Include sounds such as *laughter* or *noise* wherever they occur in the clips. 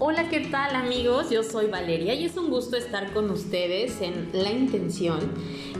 Hola, ¿qué tal amigos? Yo soy Valeria y es un gusto estar con ustedes en La Intención.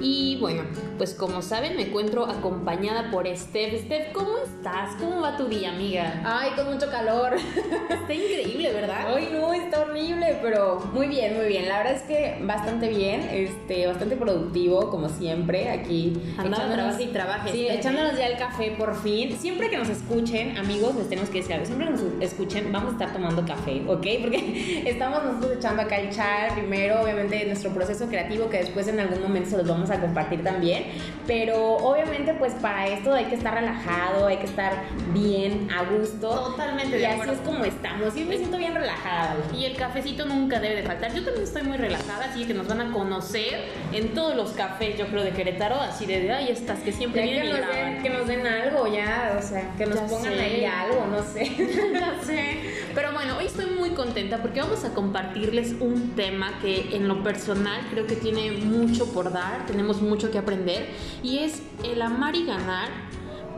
Y bueno, pues como saben me encuentro acompañada por Steph. Steph, ¿cómo estás? ¿Cómo va tu día, amiga? Ay, con mucho calor. *laughs* Está increíble, ¿verdad? Ay, no, está horrible, pero muy bien, muy bien. La verdad es que bastante bien, este, bastante productivo, como siempre, aquí. Andaba y trabaje. Sí, echándonos ya el café por fin. Siempre que nos escuchen, amigos, les tenemos que decir algo. Siempre que nos escuchen, vamos a estar tomando café, ¿ok? Porque *laughs* estamos nosotros echando acá el char primero, obviamente, nuestro proceso creativo, que después en algún momento se los vamos a compartir también. Pero obviamente, pues para esto hay que estar relajado, hay que estar bien, a gusto. Totalmente y así acuerdo. es como estamos. Yo me siento bien relajada. Y el cafecito nunca debe de faltar. Yo también estoy muy relajada, así que nos van a conocer en todos los cafés, yo creo, de Querétaro, así de, ay, estas que siempre Ya vienen nos, den, que nos den algo ya, o sea, que nos Ya pongan sé. ahí algo, no sé. *laughs* Ya sé. *laughs* Pero bueno, hoy estoy muy contenta porque vamos a compartirles un tema que en lo personal creo que tiene mucho por dar, tenemos mucho que aprender y es el amar y ganar,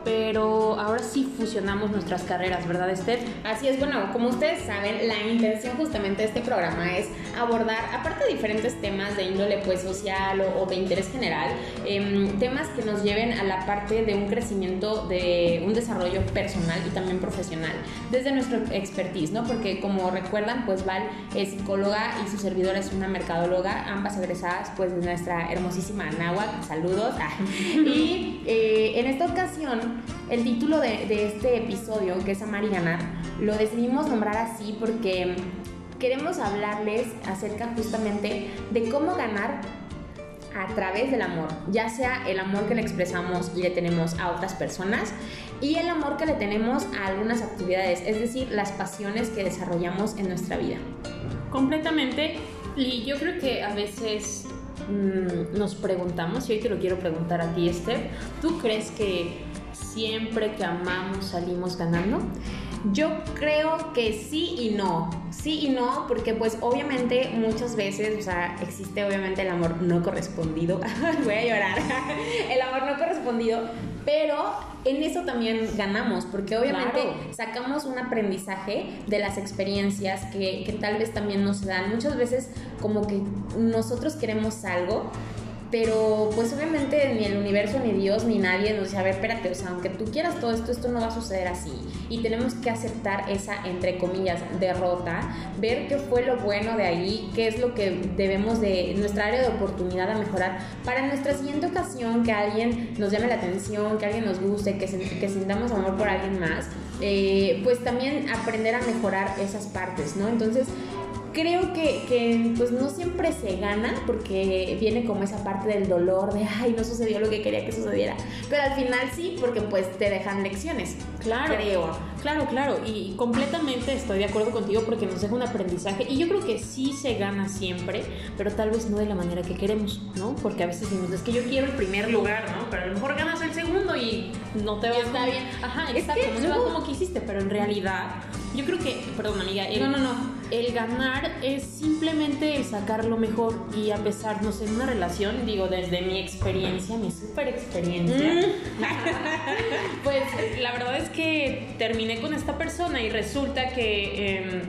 pero ahora sí fusionamos nuestras carreras, ¿verdad, Esther? Así es, bueno, como ustedes saben, la intención justamente de este programa es abordar, aparte de diferentes temas de índole pues social o, de interés general, em, temas que nos lleven a la parte de un crecimiento, de un desarrollo personal y también profesional, desde nuestro expertise, ¿no? Porque como recuerdan, pues Val es psicóloga y su servidora es una mercadóloga, ambas egresadas pues de nuestra hermosísima Anáhuac, saludos. *laughs* Y eh, en esta ocasión, el título de, de este episodio, que es Amar y Ganar, lo decidimos nombrar así porque queremos hablarles acerca justamente de cómo ganar a través del amor, ya sea el amor que le expresamos y le tenemos a otras personas y el amor que le tenemos a algunas actividades, es decir, las pasiones que desarrollamos en nuestra vida. Completamente. Y yo creo que a veces mm, nos preguntamos, y hoy te lo quiero preguntar a ti, Esther, ¿tú crees que siempre que amamos salimos ganando? Yo creo que sí y no. Sí y no, porque pues obviamente muchas veces, o sea, existe obviamente el amor no correspondido. *laughs* Voy a llorar. *laughs* el amor no correspondido, pero en eso también ganamos, porque obviamente Claro. sacamos un aprendizaje de las experiencias que, que tal vez también nos dan. Muchas veces como que nosotros queremos algo, pero pues obviamente ni el universo, ni Dios, ni nadie nos dice, a ver, espérate, o sea, aunque tú quieras todo esto, esto no va a suceder así. Y tenemos que aceptar esa, entre comillas, derrota, ver qué fue lo bueno de ahí, qué es lo que debemos de, nuestra área de oportunidad a mejorar para nuestra siguiente ocasión, que alguien nos llame la atención, que alguien nos guste, que, sintamos amor por alguien más, eh, pues también aprender a mejorar esas partes, ¿no? Entonces, creo que, que, pues no siempre se gana porque viene como esa parte del dolor de ay no sucedió lo que quería que sucediera pero al final sí porque pues te dejan lecciones Claro, creo. Claro, claro, y completamente estoy de acuerdo contigo porque nos deja un aprendizaje. Y yo creo que sí se gana siempre, pero tal vez no de la manera que queremos, ¿no? Porque a veces decimos, es que yo quiero el primer lugar, ¿no? Pero a lo mejor ganas el segundo y no te va está como- bien. Ajá, Es exacto, que no se va luego- como quisiste, pero en realidad, yo creo que, perdón amiga, el, no no no. el ganar es simplemente el sacar lo mejor y a pesar, no sé, en una relación, digo, desde mi experiencia, mi super experiencia, *laughs* pues la verdad es que terminé con esta persona y resulta que em,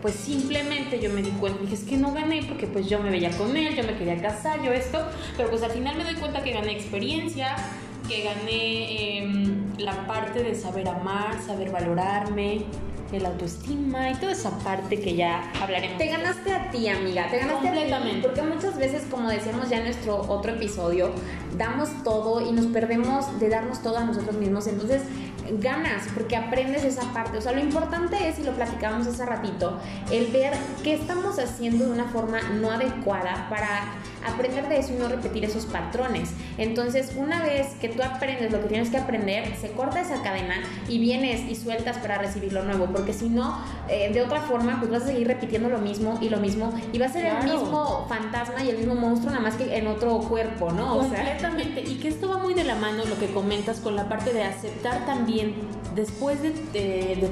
pues simplemente yo me di cuenta, dije, es que no gané porque pues yo me veía con él, yo me quería casar, yo esto, pero pues al final me doy cuenta que gané experiencia, que gané em, la parte de saber amar, saber valorarme, el autoestima y toda esa parte que ya hablaremos. te ganaste a ti amiga te ganaste a ti porque muchas veces como decíamos ya en nuestro otro episodio damos todo y nos perdemos de darnos todo a nosotros mismos entonces ganas porque aprendes esa parte o sea lo importante es y lo platicábamos hace ratito el ver qué estamos haciendo de una forma no adecuada para aprender de eso y no repetir esos patrones entonces una vez que tú aprendes lo que tienes que aprender se corta esa cadena y vienes y sueltas para recibir lo nuevo porque si no eh, de otra forma pues vas a seguir repitiendo lo mismo y lo mismo y va a ser el Claro. mismo fantasma y el mismo monstruo nada más que en otro cuerpo no o sea Completamente. Y que esto va muy de la mano lo que comentas con la parte de aceptar también también después de,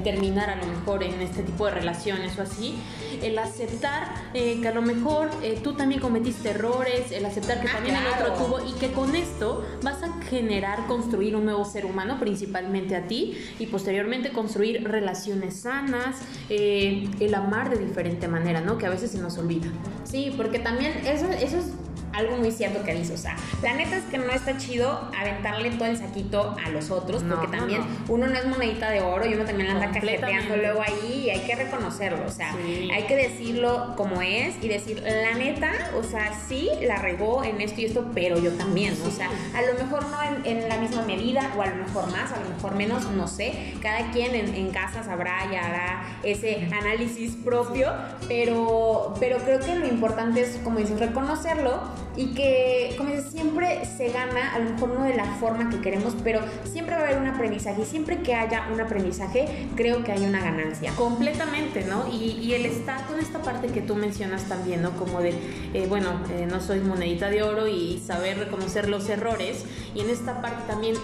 terminar a lo mejor en este tipo de relaciones o así, el aceptar eh, que a lo mejor eh, tú también cometiste errores, el aceptar que ah, también el otro tuvo y que con esto vas a generar, construir un nuevo ser humano, principalmente a ti, y posteriormente construir relaciones sanas, eh, el amar de diferente manera, ¿no? Que a veces se nos olvida. Sí, porque también eso, eso es algo muy cierto que dice, o sea, la neta es que no está chido aventarle todo el saquito a los otros, porque también uno no es monedita de oro y uno también la anda cajeteando luego ahí y hay que reconocerlo, o sea, hay que decirlo como es y decir, la neta, o sea, sí la regó en esto y esto, pero yo también, o sea, a lo mejor no en, la misma medida o a lo mejor más, a lo mejor menos, no sé, cada quien en, en casa sabrá y hará ese análisis propio, pero, pero creo que lo importante es, como dices, reconocerlo y que, como dices, siempre se gana, a lo mejor no de la forma que queremos, pero siempre va a haber un aprendizaje y siempre que haya un aprendizaje, creo que hay una ganancia. Completamente, ¿no? Y, y el estar con esta parte que tú mencionas también, ¿no? Como de, eh, bueno, eh, no soy monedita de oro y saber reconocer los errores y en esta parte también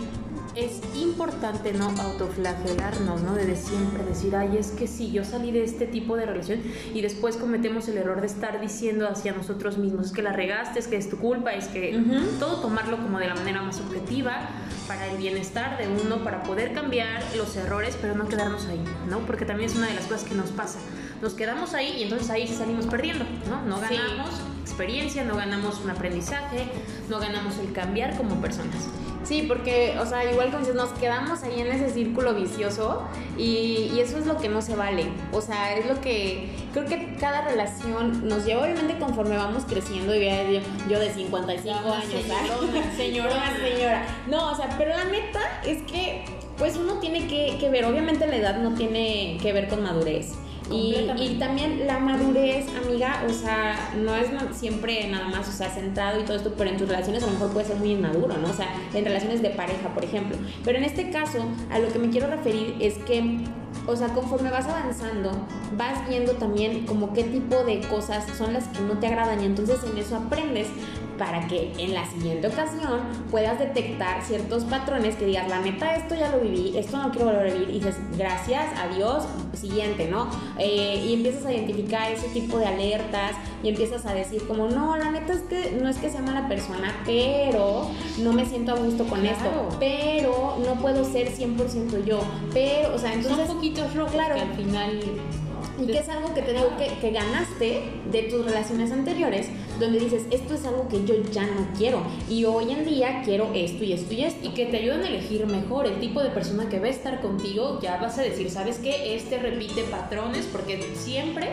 es importante no autoflagelarnos, ¿no? De siempre decir, ay, es que sí, yo salí de este tipo de relación y después cometemos el error de estar diciendo hacia nosotros mismos, es que la regaste, es que es tu culpa, es que todo tomarlo como de la manera más objetiva para el bienestar de uno, para poder cambiar los errores, pero no quedarnos ahí, ¿no? Porque también es una de las cosas que nos pasa. Nos quedamos ahí y entonces ahí salimos perdiendo, ¿no? No ganamos experiencia, no ganamos un aprendizaje, no ganamos el cambiar como personas. Sí, porque, o sea, igual como nos quedamos ahí en ese círculo vicioso y, eso es lo que no se vale. O sea, es lo que creo que cada relación nos lleva, obviamente, conforme vamos creciendo. Y yo, yo de 55 años, señora, *laughs* señora, señora. No, o sea, pero la neta es que, pues uno tiene que, que ver, obviamente la edad no tiene que ver con madurez. Y, también la madurez, amiga, o sea, no es siempre nada más, o sea, centrado y todo esto, pero en tus relaciones a lo mejor puede ser muy inmaduro, ¿no? O sea, en relaciones de pareja, por ejemplo. Pero en este caso, a lo que me quiero referir es que o sea, conforme vas avanzando, vas viendo también como qué tipo de cosas son las que no te agradan y entonces en eso aprendes para que en la siguiente ocasión puedas detectar ciertos patrones que digas, la neta, esto ya lo viví, esto no quiero volver a vivir, y dices, gracias, adiós, siguiente, ¿no? Eh, y empiezas a identificar ese tipo de alertas y empiezas a decir como, no, la neta es que no es que sea mala persona, pero no me siento a gusto con esto, pero no puedo ser 100% yo, pero, o sea, entonces... Son poquitos rojos claro, que al final y que es algo que te que, que, ganaste de tus relaciones anteriores, donde dices, esto es algo que yo ya no quiero y hoy en día quiero esto y esto y esto. Y que te ayudan a elegir mejor el tipo de persona que va a estar contigo, ya vas a decir, ¿sabes qué? Este repite patrones porque siempre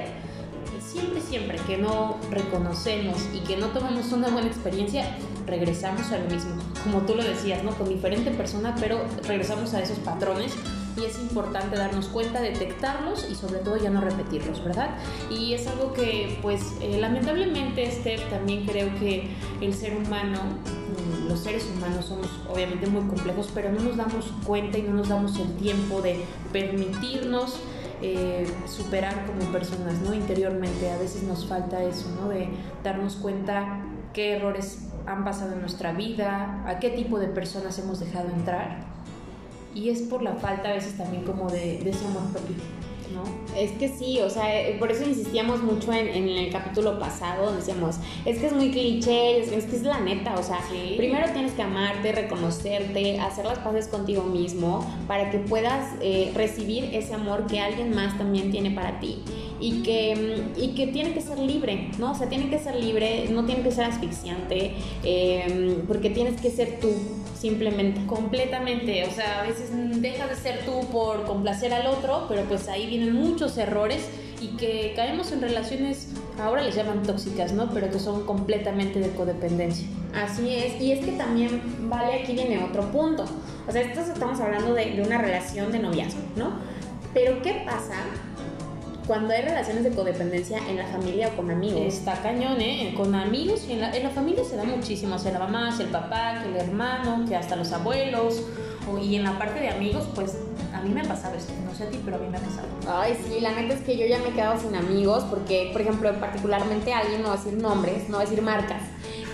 siempre, siempre que no reconocemos y que no tomamos una buena experiencia, regresamos a lo mismo. Como tú lo decías, ¿no? Con diferente persona, pero regresamos a esos patrones y es importante darnos cuenta, detectarlos y sobre todo ya no repetirlos, ¿verdad? Y es algo que pues eh, lamentablemente Steph también creo que el ser humano mm, los seres humanos somos obviamente muy complejos, pero no nos damos cuenta y no nos damos el tiempo de permitirnos eh, superar como personas, ¿no? Interiormente a veces nos falta eso, ¿no? De darnos cuenta qué errores han pasado en nuestra vida, a qué tipo de personas hemos dejado entrar y es por la falta a veces también como de, de ese amor propio. ¿No? Es que sí, o sea, eh, por eso insistíamos mucho en, en el capítulo pasado, decíamos, es que es muy cliché, es, que es la neta, o sea, primero tienes que amarte, reconocerte, hacer las paces contigo mismo para que puedas eh, recibir ese amor que alguien más también tiene para ti y que, y que tiene que ser libre, ¿no? O sea, tiene que ser libre, no tiene que ser asfixiante, eh, porque tienes que ser tú, simplemente. Completamente, o sea, a veces dejas de ser tú por complacer al otro, pero pues ahí vienen muchos errores y que caemos en relaciones, ahora les llaman tóxicas, ¿no? Pero que son completamente de codependencia. Así es, y es que también, vale, aquí viene otro punto. O sea, esto estamos hablando de, de una relación de noviazgo, ¿no? Pero ¿qué pasa cuando hay relaciones de codependencia en la familia o con amigos. Está cañón, ¿eh? Con amigos y en la, en la familia se da muchísimo. O sea, la mamá, el papá, que el hermano, que hasta los abuelos. y en la parte de amigos, pues a mí me ha pasado esto. No sé a ti, pero a mí me ha pasado. Ay, sí, la neta es que yo ya me he quedado sin amigos porque, por ejemplo, particularmente alguien, no va a decir nombres, no va a decir marcas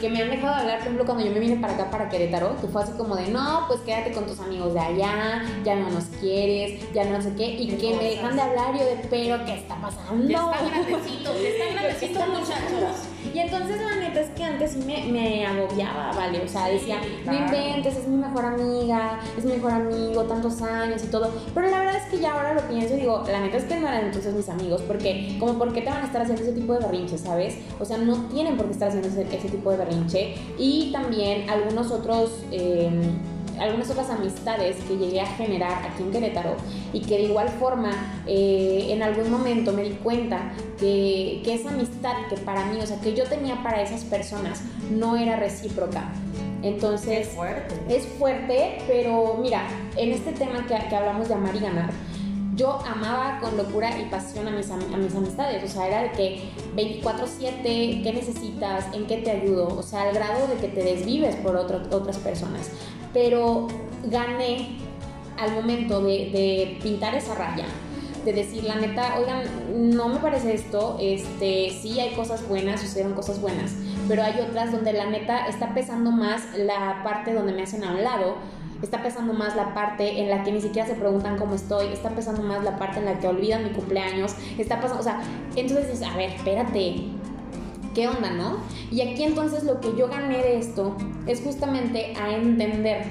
que me han dejado hablar, por ejemplo, cuando yo me vine para acá, para Querétaro, que fue así como de, no, pues quédate con tus amigos de allá, ya no nos quieres, ya no sé qué, y que me dejan de hablar yo de, pero ¿qué está pasando? Ya están grandecitos, ya están *laughs* grandecitos muchachos. Y entonces la neta es que antes sí me, me agobiaba, ¿vale? O sea, decía, no inventes, es mi mejor amiga, es mi mejor amigo, tantos años y todo. Pero la verdad es que ya ahora lo pienso y digo, la neta es que no eran entonces mis amigos, porque como por qué te van a estar haciendo ese tipo de berrinche, ¿sabes? O sea, no tienen por qué estar haciendo ese, tipo de berrinche. Y también algunos otros... Em, algunas otras amistades que llegué a generar aquí en Querétaro y que de igual forma eh, en algún momento me di cuenta que, que, esa amistad que para mí, o sea, que yo tenía para esas personas no era recíproca. Entonces, es fuerte. Es fuerte, pero mira, en este tema que, que hablamos de amar y ganar, yo amaba con locura y pasión a mis, a mis amistades, o sea, era de que 24/7, ¿qué necesitas? ¿En qué te ayudo? O sea, al grado de que te desvives por otras personas. Pero gané al momento de, pintar esa raya, de decir, la neta, oigan, no me parece esto, este, sí hay cosas buenas, sucedieron cosas buenas, pero hay otras donde la neta está pesando más la parte donde me hacen a un lado está pesando más la parte en la que ni siquiera se preguntan cómo estoy, está pesando más la parte en la que olvidan mi cumpleaños, está pasando, o sea, entonces dices, a ver, espérate, ¿qué onda, no? Y aquí entonces lo que yo gané de esto es justamente a entender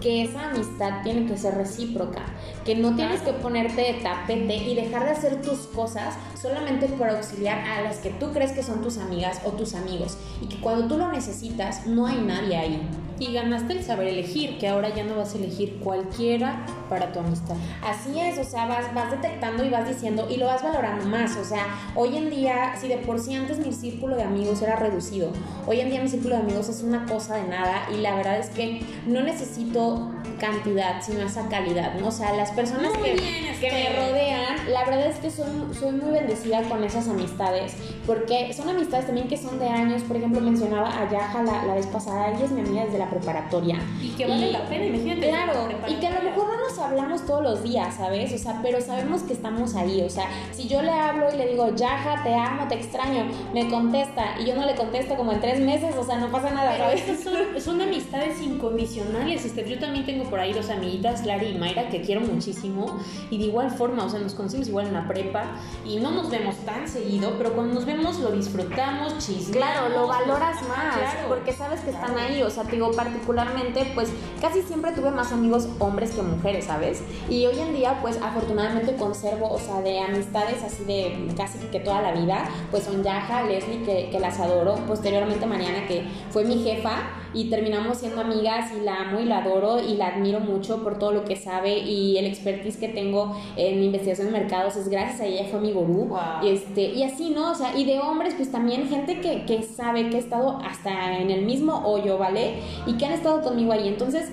que esa amistad tiene que ser recíproca, que no tienes que ponerte de tapete y dejar de hacer tus cosas solamente por auxiliar a las que tú crees que son tus amigas o tus amigos y que cuando tú lo necesitas no hay nadie ahí. Y ganaste el saber elegir, que ahora ya no vas a elegir cualquiera para tu amistad. Así es, o sea, vas, vas detectando y vas diciendo y lo vas valorando más. O sea, hoy en día, si de por sí antes mi círculo de amigos era reducido, hoy en día mi círculo de amigos es una cosa de nada y la verdad es que no necesito cantidad, sino esa calidad, ¿no? O sea, las personas que, que, me rodean, la verdad es que soy, soy muy bendecida con esas amistades, porque son amistades también que son de años, por ejemplo, mencionaba a Yaja la, la vez pasada, ella es mi amiga desde la preparatoria. Y que vale la pena, imagínate. Claro, y que a lo mejor no nos hablamos todos los días, ¿sabes? O sea, pero sabemos que estamos ahí, o sea, si yo le hablo y le digo, Yaja, te amo, te extraño, me contesta y yo no le contesto como en tres meses, o sea, no pasa nada, ¿sabes? son, son amistades incondicionales, este, yo también tengo por ahí dos amiguitas, Lari y Mayra, que quiero muchísimo. Y de igual forma, o sea, nos conocimos igual en la prepa y no nos vemos tan seguido, pero cuando nos vemos lo disfrutamos, chismeamos. Claro, lo valoras más, porque sabes que están ahí. O sea, te digo, particularmente, pues casi siempre tuve más amigos hombres que mujeres, ¿sabes? Y hoy en día, pues afortunadamente conservo, o sea, de amistades así de casi que toda la vida, pues son Yaja, Leslie, que, que las adoro. Posteriormente, Mariana, que fue mi jefa y terminamos siendo amigas y la amo y la adoro y la admiro mucho por todo lo que sabe y el expertise que tengo en investigación de mercados es gracias a ella, fue mi gurú. Y, este, y así, ¿no? O sea, y de hombres, pues también gente que, que sabe que ha estado hasta en el mismo hoyo, ¿vale? Y que han estado conmigo ahí. Entonces,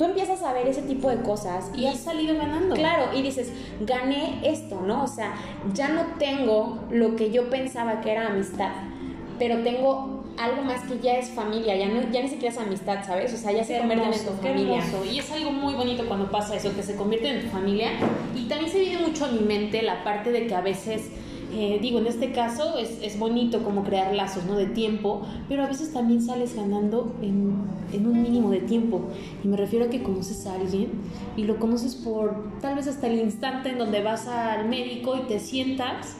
tú empiezas a ver ese tipo de cosas y, has salido ganando. Claro, y dices, gané esto, ¿no? O sea, ya no tengo lo que yo pensaba que era amistad, pero tengo algo más que ya es familia, ya, no, ya ni siquiera es amistad, ¿sabes? O sea, ya se convierte en tu familia. Y es algo muy bonito cuando pasa eso, que se convierte en tu familia. Y también se viene mucho a mi mente la parte de que a veces... Eh, digo, en este caso es, es, bonito como crear lazos, ¿no? De tiempo, pero a veces también sales ganando en, en, un mínimo de tiempo. Y me refiero a que conoces a alguien y lo conoces por tal vez hasta el instante en donde vas al médico y te sientas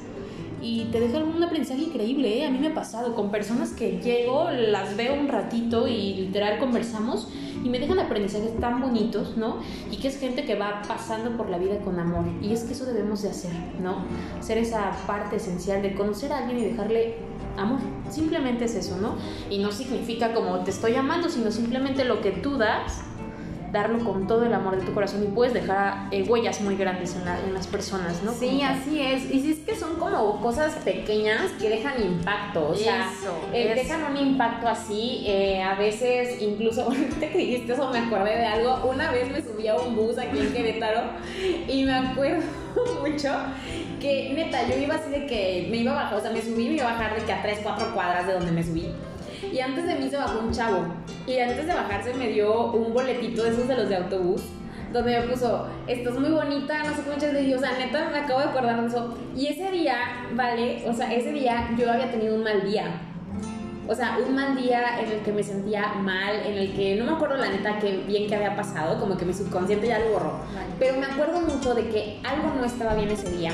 y te deja un aprendizaje increíble. ¿eh? A mí me ha pasado con personas que llego, las veo un ratito y literal conversamos y me dejan aprendizajes tan bonitos, ¿no? Y que es gente que va pasando por la vida con amor. Y es que eso debemos de hacer, ¿no? Ser esa parte esencial de conocer a alguien y dejarle amor. Simplemente es eso, ¿no? Y no significa como te estoy amando, sino simplemente lo que tú das darlo con todo el amor de tu corazón y puedes dejar eh, huellas muy grandes en, en, las personas, ¿no? Sí, así es. Y si es que son como cosas pequeñas que dejan impacto, o sea, eh, dejan un impacto así. Eh, a veces, incluso, ahorita que dijiste eso, me acordé de algo. Una vez me subí a un bus aquí en Querétaro y me acuerdo *laughs* mucho que, neta, yo iba así de que me iba a bajar, o sea, me subí y me iba a bajar de que a 3, 4 cuadras de donde me subí. Y antes de mí se bajó un chavo. Y antes de bajarse me dio un boletito de esos de los de autobús. Donde me puso, estás muy bonita, no sé qué muchas de O sea, neta, me acabo de acordar de eso. Y ese día, vale, o sea, ese día yo había tenido un mal día. O sea, un mal día en el que me sentía mal, en el que no me acuerdo la neta que bien que había pasado, como que mi subconsciente ya lo borró. Pero me acuerdo mucho de que algo no estaba bien ese día.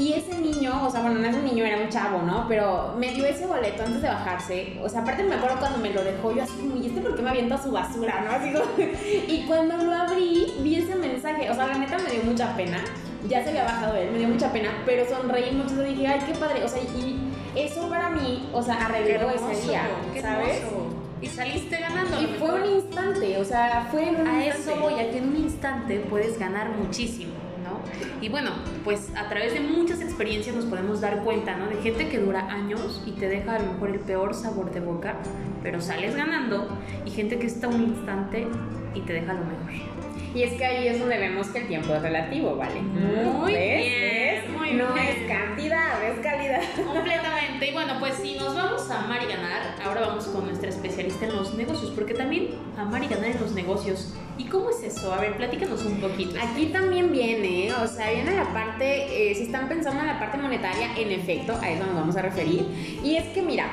Y ese niño, o sea, bueno, no es un niño, era un chavo, ¿no? Pero me dio ese boleto antes de bajarse. O sea, aparte me acuerdo cuando me lo dejó, yo así como, ¿y este por qué me avienta su basura, no? Así como, *laughs* y cuando lo abrí, vi ese mensaje. O sea, la neta me dio mucha pena. Ya se había bajado él, me dio mucha pena, pero sonreí mucho y dije, ay, qué padre. O sea, y eso para mí, o sea, arregló ese día, ¿sabes? Y saliste ganando. Y fue un instante, o sea, fue en un a instante. eso voy, a que en un instante puedes ganar muchísimo. Y bueno, pues a través de muchas experiencias nos podemos dar cuenta, ¿no? De gente que dura años y te deja a lo mejor el peor sabor de boca, pero sales ganando, y gente que está un instante y te deja lo mejor. Y es que ahí es donde vemos que el tiempo es relativo, ¿vale? Muy bien, muy no bien. es cantidad, es calidad. Completamente. Y bueno, pues si nos vamos a amar y ganar, ahora vamos con nuestra especialista en los negocios, porque también amar y ganar en los negocios. ¿Y cómo es eso? A ver, platícanos un poquito. Aquí también viene, o sea, viene la parte, eh, si están pensando en la parte monetaria, en efecto, a eso nos vamos a referir. Y es que, mira,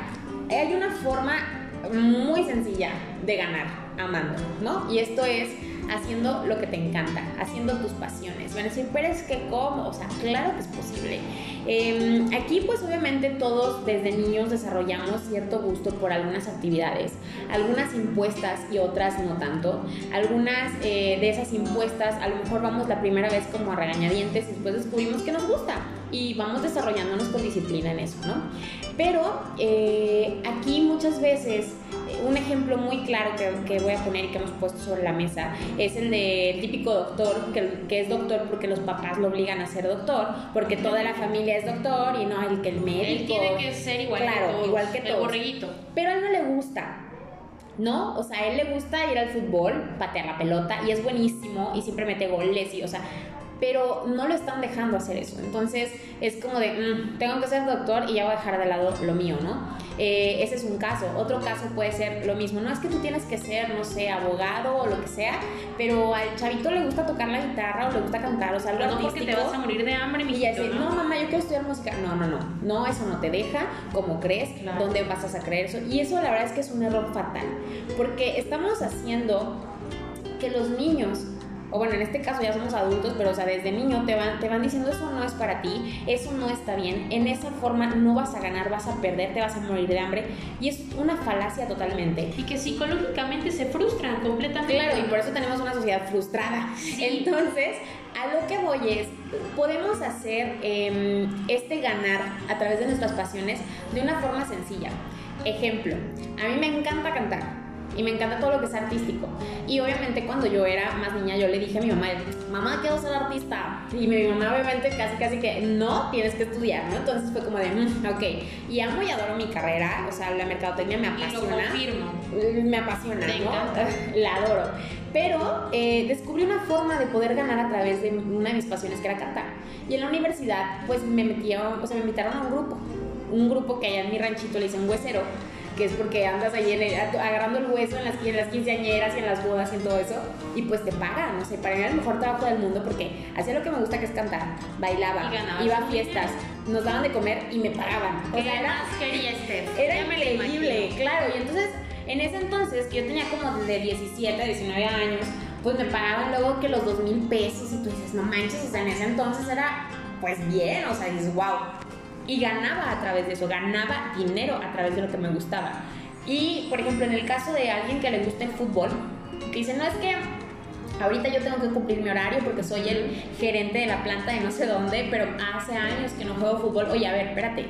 hay una forma muy sencilla de ganar amando, ¿no? Y esto es haciendo lo que te encanta, haciendo tus pasiones. Van a decir, pero es que cómo, o sea, claro que es posible. Eh, aquí pues obviamente todos desde niños desarrollamos cierto gusto por algunas actividades, algunas impuestas y otras no tanto. Algunas eh, de esas impuestas a lo mejor vamos la primera vez como a regañadientes y después descubrimos que nos gusta y vamos desarrollándonos con disciplina en eso, ¿no? Pero eh, aquí muchas veces un ejemplo muy claro que, que, voy a poner y que hemos puesto sobre la mesa es el del típico doctor, que, que, es doctor porque los papás lo obligan a ser doctor, porque toda la familia es doctor y no el que el médico. Él tiene que ser igual claro, que todos, igual que todos. Pero a él no le gusta. ¿No? O sea, a él le gusta ir al fútbol, patear la pelota y es buenísimo y siempre mete goles y, o sea, pero no lo están dejando hacer eso. Entonces es como de, mmm, tengo que ser doctor y ya voy a dejar de lado lo mío, ¿no? Eh, ese es un caso. Otro caso puede ser lo mismo. No es que tú tienes que ser, no sé, abogado o lo que sea, pero al chavito le gusta tocar la guitarra o le gusta cantar, o sea, algo Pero no porque te vas a morir de hambre, Y ya ¿no? no, mamá, yo quiero estudiar música. No, no, no. No, eso no te deja como crees. Claro. ¿Dónde vas a creer eso? Y eso la verdad es que es un error fatal. Porque estamos haciendo que los niños o bueno, en este caso ya somos adultos, pero o sea, desde niño te van, te van diciendo eso no es para ti, eso no está bien, en esa forma no vas a ganar, vas a perder, te vas a morir de hambre y es una falacia totalmente. Y que psicológicamente se frustran completamente. Claro, y por eso tenemos una sociedad frustrada. Sí. Entonces, a lo que voy es, podemos hacer eh, este ganar a través de nuestras pasiones de una forma sencilla. Ejemplo, a mí me encanta cantar y me encanta todo lo que es artístico. Y obviamente cuando yo era más niña yo le dije a mi mamá, mamá quiero ser artista. Y mi mamá obviamente casi casi que no, tienes que estudiar, ¿no? Entonces fue como de, mm, ok. Y amo y adoro mi carrera, o sea, la mercadotecnia me Y lo apasiona. confirmo. Me apasiona, Te ¿no? encanta. *laughs* La adoro. Pero eh, descubrí una forma de poder ganar a través de una de mis pasiones que era cantar. Y en la universidad pues me metieron, o sea, me invitaron a un grupo. Un grupo que allá en mi ranchito le dicen huesero que es porque andas ahí en el- agarrando el hueso en las, en las quinceañeras y en las bodas y en todo eso, y pues te pagan, no sé, para mí era el mejor trabajo del mundo porque hacía lo que me gusta que es cantar, bailaba, Y iba a fiestas, nos daban de comer y me pagaban. O ¿Qué sea, era, era increíble, claro, y entonces en ese entonces, que yo tenía como de 17 a 19 años, pues me pagaban luego que los dos mil pesos y tú dices, no manches, o sea, en ese entonces era pues bien, o sea, dices, wow. Y ganaba a través de eso, ganaba dinero a través de lo que me gustaba. Y, por ejemplo, en el caso de alguien que le gusta el fútbol, que dice, no es que ahorita yo tengo que cumplir mi horario porque soy el gerente de la planta de no sé dónde, pero hace años que no juego fútbol. Oye, a ver, espérate.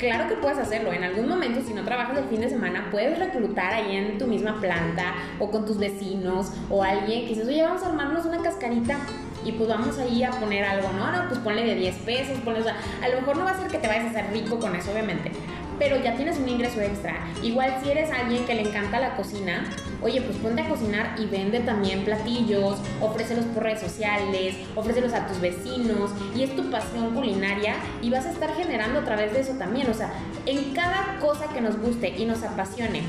Claro que puedes hacerlo. En algún momento, si no trabajas el fin de semana, puedes reclutar ahí en tu misma planta o con tus vecinos o alguien que dices, oye, vamos a armarnos una cascarita y pues vamos ahí a poner algo, ¿no? No, pues ponle de 10 pesos, ponle, o sea, a lo mejor no va a ser que te vayas a hacer rico con eso, obviamente, pero ya tienes un ingreso extra. Igual si eres alguien que le encanta la cocina, oye, pues ponte a cocinar y vende también platillos, ofrécelos por redes sociales, ofrécelos a tus vecinos y es tu pasión culinaria y vas a estar generando a través de eso también, o sea, en cada cosa que nos guste y nos apasione,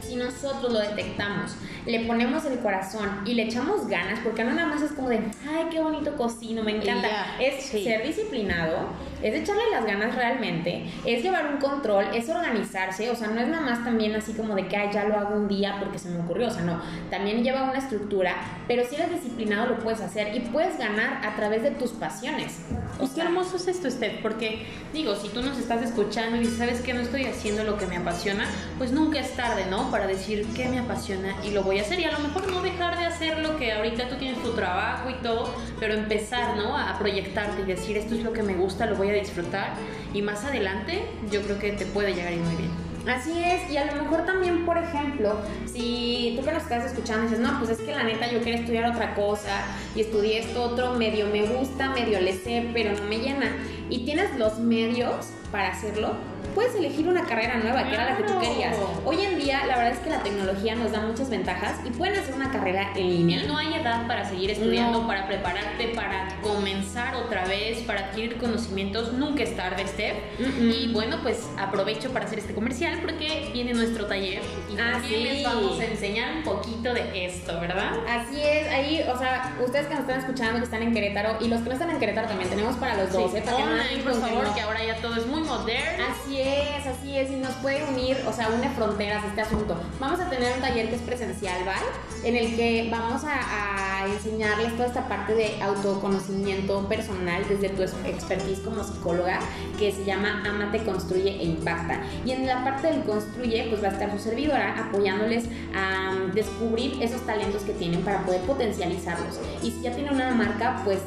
si nosotros lo detectamos le ponemos el corazón y le echamos ganas, porque no nada más es como de, ay, qué bonito cocino, me encanta. es ser disciplinado, es echarle las ganas realmente, es llevar un control, es organizarse, o sea, no es nada más también así como de que, ay, ya lo hago un día porque se me ocurrió, o sea, no, también lleva una estructura, pero si eres disciplinado lo puedes hacer y puedes ganar a través de tus pasiones. Y qué hermoso es esto, Steph, porque digo, si tú nos estás escuchando y ¿sabes que No estoy haciendo lo que me apasiona, pues nunca es tarde, ¿no? Para decir qué me apasiona y lo voy a hacer. Y a lo mejor no dejar de hacer lo que ahorita tú tienes tu trabajo y todo, pero empezar, ¿no? A proyectarte y decir, esto es lo que me gusta, lo voy a disfrutar. Y más adelante, yo creo que te puede llegar ir muy bien. Así es, y a lo mejor también, por ejemplo, si tú que nos estás escuchando dices, no, pues es que la neta yo quiero estudiar otra cosa y estudié esto otro, medio me gusta, medio le sé, pero no me llena, y tienes los medios para hacerlo, puedes elegir una carrera nueva, que era la que tú querías. Hoy en día, la verdad es que la tecnología nos da muchas ventajas y pueden hacer una carrera en línea. no hay edad para seguir estudiando, para prepararte, para comenzar otra vez, para adquirir conocimientos. Nunca es tarde, Steph. Y bueno, pues aprovecho para hacer este comercial porque viene nuestro taller y también les vamos a enseñar un poquito de esto, ¿verdad? Así es, ahí, o sea, ustedes que nos están escuchando, que están en Querétaro y los que no están en Querétaro también tenemos para los dos, ¿eh? Para que por favor, que ahora ya todo es muy moderno. Así es, así es, y nos puede unir, o sea, une fronteras este asunto. Vamos a tener un taller que es presencial, ¿vale? En el que vamos a, enseñarles toda esta parte de autoconocimiento personal desde tu expertise como psicóloga, que se llama Amate, Construye e Impacta. Y en la parte del construye, pues va a estar su servidora apoyándoles a descubrir esos talentos que tienen para poder potencializarlos. Y si ya tienen una marca, pues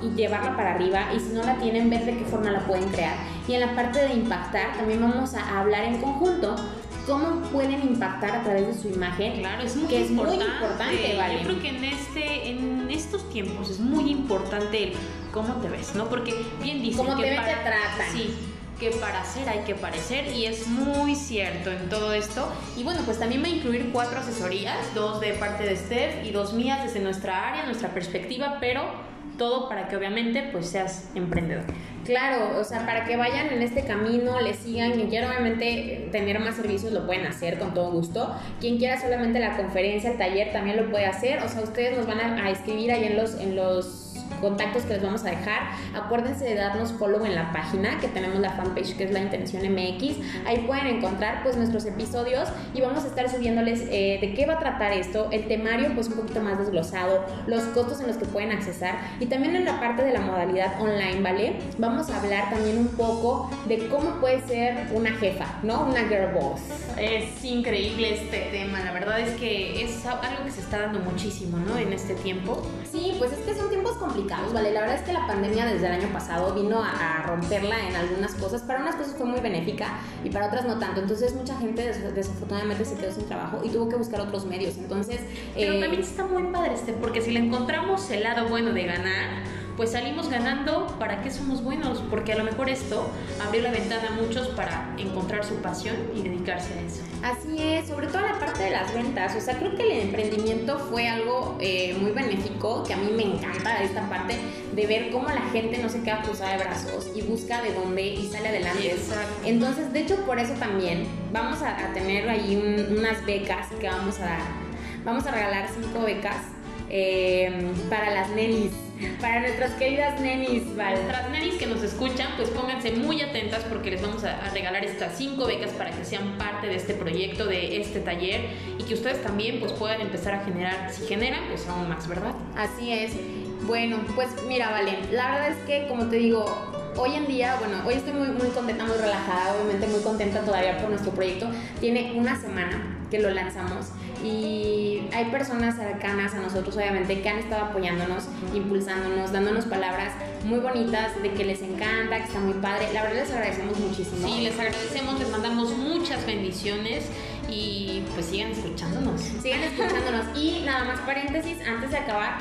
y llevarla para arriba y si no la tienen, ver de qué forma la pueden crear. Y en la parte de impactar, también vamos a hablar en conjunto cómo pueden impactar a través de su imagen. Claro, es muy, que es muy importante. ¿vale? Yo creo que en, este, en estos tiempos es muy importante el cómo te ves, ¿no? Porque bien dicen cómo que te, para, te tratan. Sí, que para ser hay que parecer y es muy cierto en todo esto. Y bueno, pues también va a incluir cuatro asesorías, dos de parte de Steph y dos mías desde nuestra área, nuestra perspectiva, pero todo para que obviamente pues seas emprendedor. Claro, o sea, para que vayan en este camino, le sigan, quien quiera obviamente tener más servicios lo pueden hacer con todo gusto. Quien quiera solamente la conferencia, el taller también lo puede hacer. O sea, ustedes nos van a, a escribir ahí en los, en los contactos que les vamos a dejar. Acuérdense de darnos follow en la página que tenemos la fanpage que es la Intención MX. Ahí pueden encontrar pues nuestros episodios y vamos a estar subiéndoles eh, de qué va a tratar esto, el temario pues un poquito más desglosado, los costos en los que pueden accesar y también en la parte de la modalidad online, ¿vale? Vamos a hablar también un poco de cómo puede ser una jefa, ¿no? Una girl boss. Es increíble este tema, la verdad es que es algo que se está dando muchísimo, ¿no? En este tiempo. Sí, pues es que son tiempos complicados ¿vale? La verdad es que la pandemia desde el año pasado vino a, romperla en algunas cosas. Para unas cosas fue muy benéfica y para otras no tanto. Entonces mucha gente desafortunadamente se quedó sin trabajo y tuvo que buscar otros medios. Entonces... Pero eh, también está muy padre este, porque si le encontramos el lado bueno de ganar, pues salimos ganando, ¿para qué somos buenos? Porque a lo mejor esto abrió la ventana a muchos para encontrar su pasión y dedicarse a eso. Así es, sobre todo la parte de las ventas, o sea, creo que el emprendimiento fue algo eh, muy benéfico, que a mí me encanta esta parte de ver cómo la gente no se queda cruzada de brazos y busca de dónde y sale adelante. Exacto. Entonces, de hecho, por eso también vamos a, tener ahí unas becas que vamos a dar. Vamos a regalar cinco becas eh, para las nenis para nuestras queridas nenis, ¿vale? Nuestras nenis que nos escuchan, pues pónganse muy atentas porque les vamos a, regalar estas cinco becas para que sean parte de este proyecto, de este taller y que ustedes también pues puedan empezar a generar, si generan, pues aún más, ¿verdad? Así es. Bueno, pues mira, Vale, la verdad es que como te digo, hoy en día, bueno, hoy estoy muy, muy contenta, muy relajada, obviamente muy contenta todavía por nuestro proyecto. Tiene una semana que lo lanzamos y hay personas cercanas a nosotros obviamente que han estado apoyándonos, impulsándonos, dándonos palabras muy bonitas de que les encanta, que está muy padre. La verdad les agradecemos muchísimo. Sí, les agradecemos, les mandamos muchas bendiciones y pues sigan escuchándonos. Sigan escuchándonos. y nada más paréntesis antes de acabar,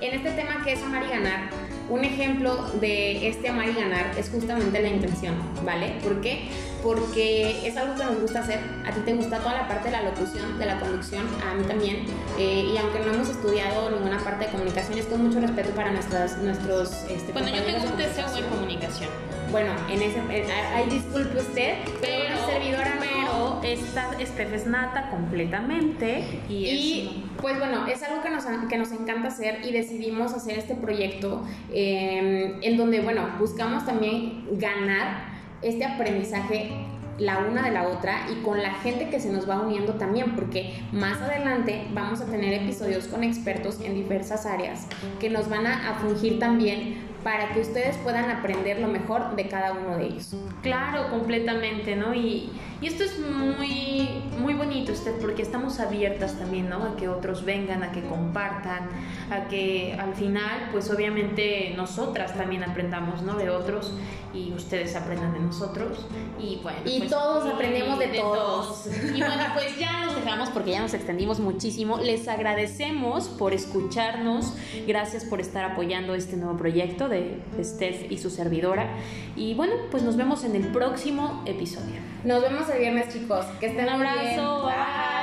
en este tema que es amar y ganar, un ejemplo de este amar y ganar es justamente la intención, ¿vale? ¿Por qué? Porque es algo que nos gusta hacer. A ti te gusta toda la parte de la locución, de la conducción, a mí también. Eh, y aunque no hemos estudiado ninguna parte de comunicación, es con mucho respeto para nuestras, nuestros... Este, bueno, yo tengo un TCU en comunicación. Bueno, en ese, ahí disculpe usted, pero servidora pero esta Steph es nata completamente y, y pues bueno, es algo que nos, que nos encanta hacer y decidimos hacer este proyecto eh, en donde, bueno, buscamos también ganar este aprendizaje la una de la otra y con la gente que se nos va uniendo también, porque más adelante vamos a tener episodios con expertos en diversas áreas que nos van a, fungir también para que ustedes puedan aprender lo mejor de cada uno de ellos. Claro, completamente, ¿no? Y, y esto es muy, muy bonito, usted, porque estamos abiertas también, ¿no? A que otros vengan, a que compartan, a que al final, pues obviamente nosotras también aprendamos, ¿no? De otros y ustedes aprendan de nosotros. Y bueno. Y pues, todos aprendemos de, todos. Y bueno, pues ya nos dejamos porque ya nos extendimos muchísimo. Les agradecemos por escucharnos. Gracias por estar apoyando este nuevo proyecto de Steph y su servidora. Y bueno, pues nos vemos en el próximo episodio. Nos vemos el viernes, chicos. Que estén Un abrazo. Bye.